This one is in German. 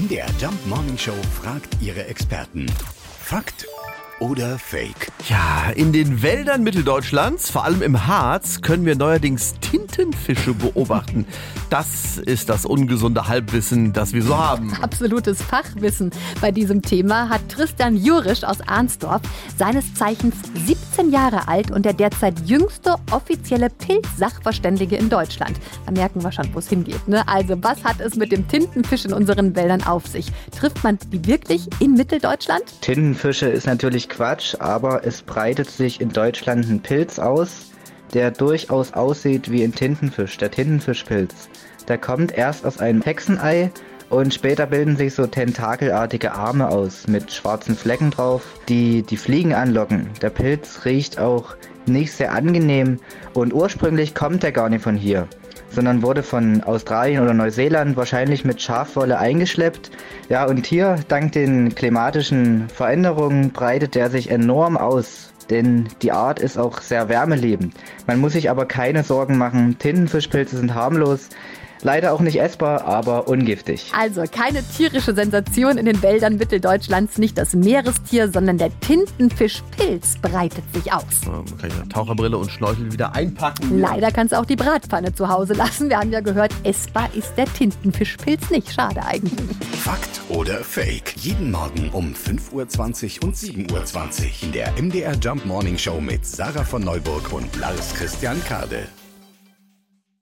MDR Jump Morning Show fragt ihre Experten. Fakt oder Fake? Ja, in den Wäldern Mitteldeutschlands, vor allem im Harz, können wir neuerdings Tintenfische beobachten. Das ist das ungesunde Halbwissen, das wir so haben. Absolutes Fachwissen. Bei diesem Thema hat Tristan Jurisch aus Arnsdorf, seines Zeichens 17 Jahre alt und der derzeit jüngste offizielle Pilzsachverständige in Deutschland. Da merken wir schon, wo es hingeht. Ne? Also, was hat es mit dem Tintenfisch in unseren Wäldern auf sich? Trifft man die wirklich in Mitteldeutschland? Tintenfische ist natürlich Quatsch, aber es breitet sich in Deutschland ein Pilz aus, der durchaus aussieht wie ein Tintenfisch, der Tintenfischpilz. Der kommt erst aus einem Hexenei und später bilden sich so tentakelartige Arme aus mit schwarzen Flecken drauf, die die Fliegen anlocken. Der Pilz riecht auch nicht sehr angenehm und ursprünglich kommt er gar nicht von hier sondern wurde von Australien oder Neuseeland wahrscheinlich mit Schafwolle eingeschleppt. Ja, und hier, dank den klimatischen Veränderungen, breitet er sich enorm aus. Denn die Art ist auch sehr wärmeliebend. Man muss sich aber keine Sorgen machen. Tintenfischpilze sind harmlos. Leider auch nicht essbar, aber ungiftig. Also keine tierische Sensation in den Wäldern Mitteldeutschlands. Nicht das Meerestier, sondern der Tintenfischpilz breitet sich aus. Man kann ja Taucherbrille und Schnorchel wieder einpacken. Leider kannst du auch die Bratpfanne zu Hause lassen. Wir haben ja gehört, essbar ist der Tintenfischpilz nicht. Schade eigentlich. Fakt oder Fake? Jeden Morgen um 5.20 Uhr und 7.20 Uhr in der MDR Jump Morning Show mit Sarah von Neuburg und Lars Christian Kade.